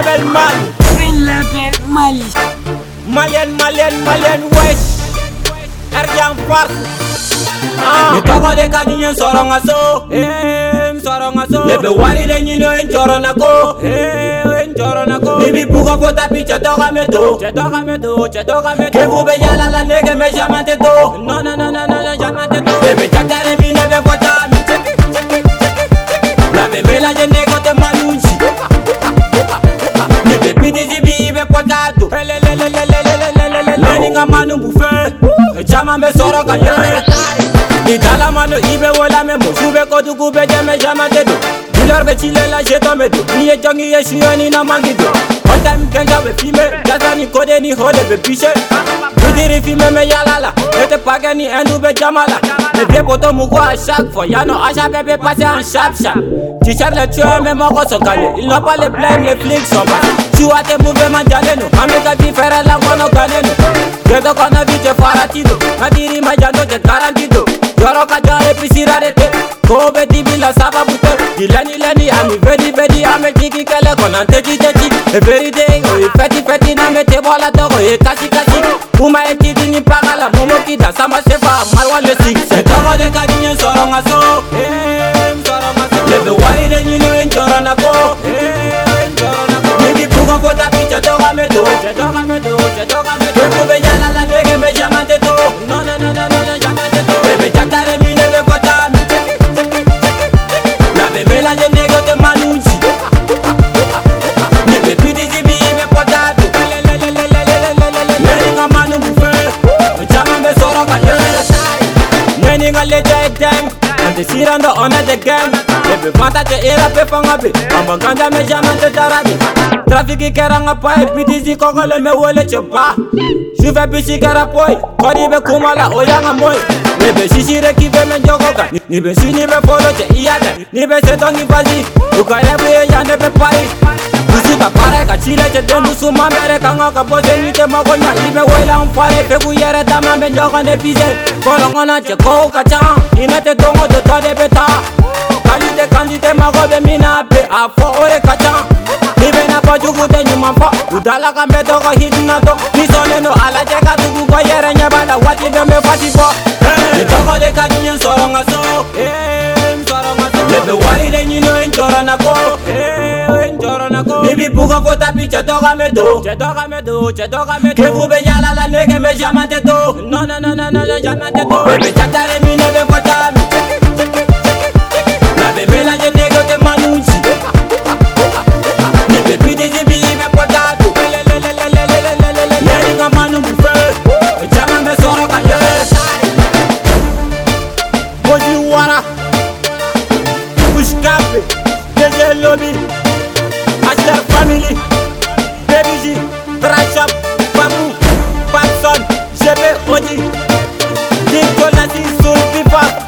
level man. Green level Mali. Malian, Malian, Malian West. Erjang Park. Ah, itoko de kadinyo soro ngaso. Eh, soro ngaso. Lebe wali de nyino en choro nako. Eh, en choro nako. Bibi puko kota picha toka meto. Chetoka meto, chetoka meto. Kebu be yala la nege me jamante to. No, no, no, no, no. nga manu bufe Echama me soro ka yere Ditala manu ibe wola me mufube kodu kube jeme jama dedo Dilor be chile la jeto me do Niye jongi ye shuyoni na mangido time ganja be female Gaza ni kode ni hode be piche. Bidiri fime me yalala Ete pake ni endu be jamala Me bie koto mugo a shak for Yano asha bebe pase an sharp sharp Teacher le tue me moko so kale Il no pas le blame le flic so mal Chiwa te move man jaleno Amika ti fere la kane ganeno Gedo kono vite faratino Madiri ma jando te garantito doroka dare pisira dete kobe dibila saba bute ileni leni ami vedi vedi ame jiki kele konante jijeji everyday oye feti feti name te bola togo ye kasi kasi uma etidini pagala momokida sama sefa malwa lesi se togo de kadinye soronga soro ye jai dem Ante siran do ona de gem Bebe fata ke era pe fanga be Mambo ganja me jama te tarabe Trafiki kera nga pae Piti si kongole me wole che pa Juve bisi kera poi Kori be kumala oya nga moi Nibe shishi re kive me njoko ka Nibe shi nibe polo che iya de Nibe seto nipazi Uka ebu ye jane pe pari kakareka chile chedonusuma mere kanga kaboseite mokonya ibe welang fare peku yere tamambe njokande pise kolongona chekou kacha inete dongo totade beta kalite kandite makobe minape afo ore kacha ibe napajukute nyuma mpo udalaka mbetoko hitnato nisoneno alacheka tuku ko yere nyebanda watidombe fatipo itokode kanyinye nsoronga so nsoronga so lebe warire nyino encoronako bi bugan ko tapi cɛ tɔgɔ mɛ don cɛ tɔgɔ do don cɛ tɔgɔ mɛ la nege me caman tɛ to non non non non non caman Nicolas is so back.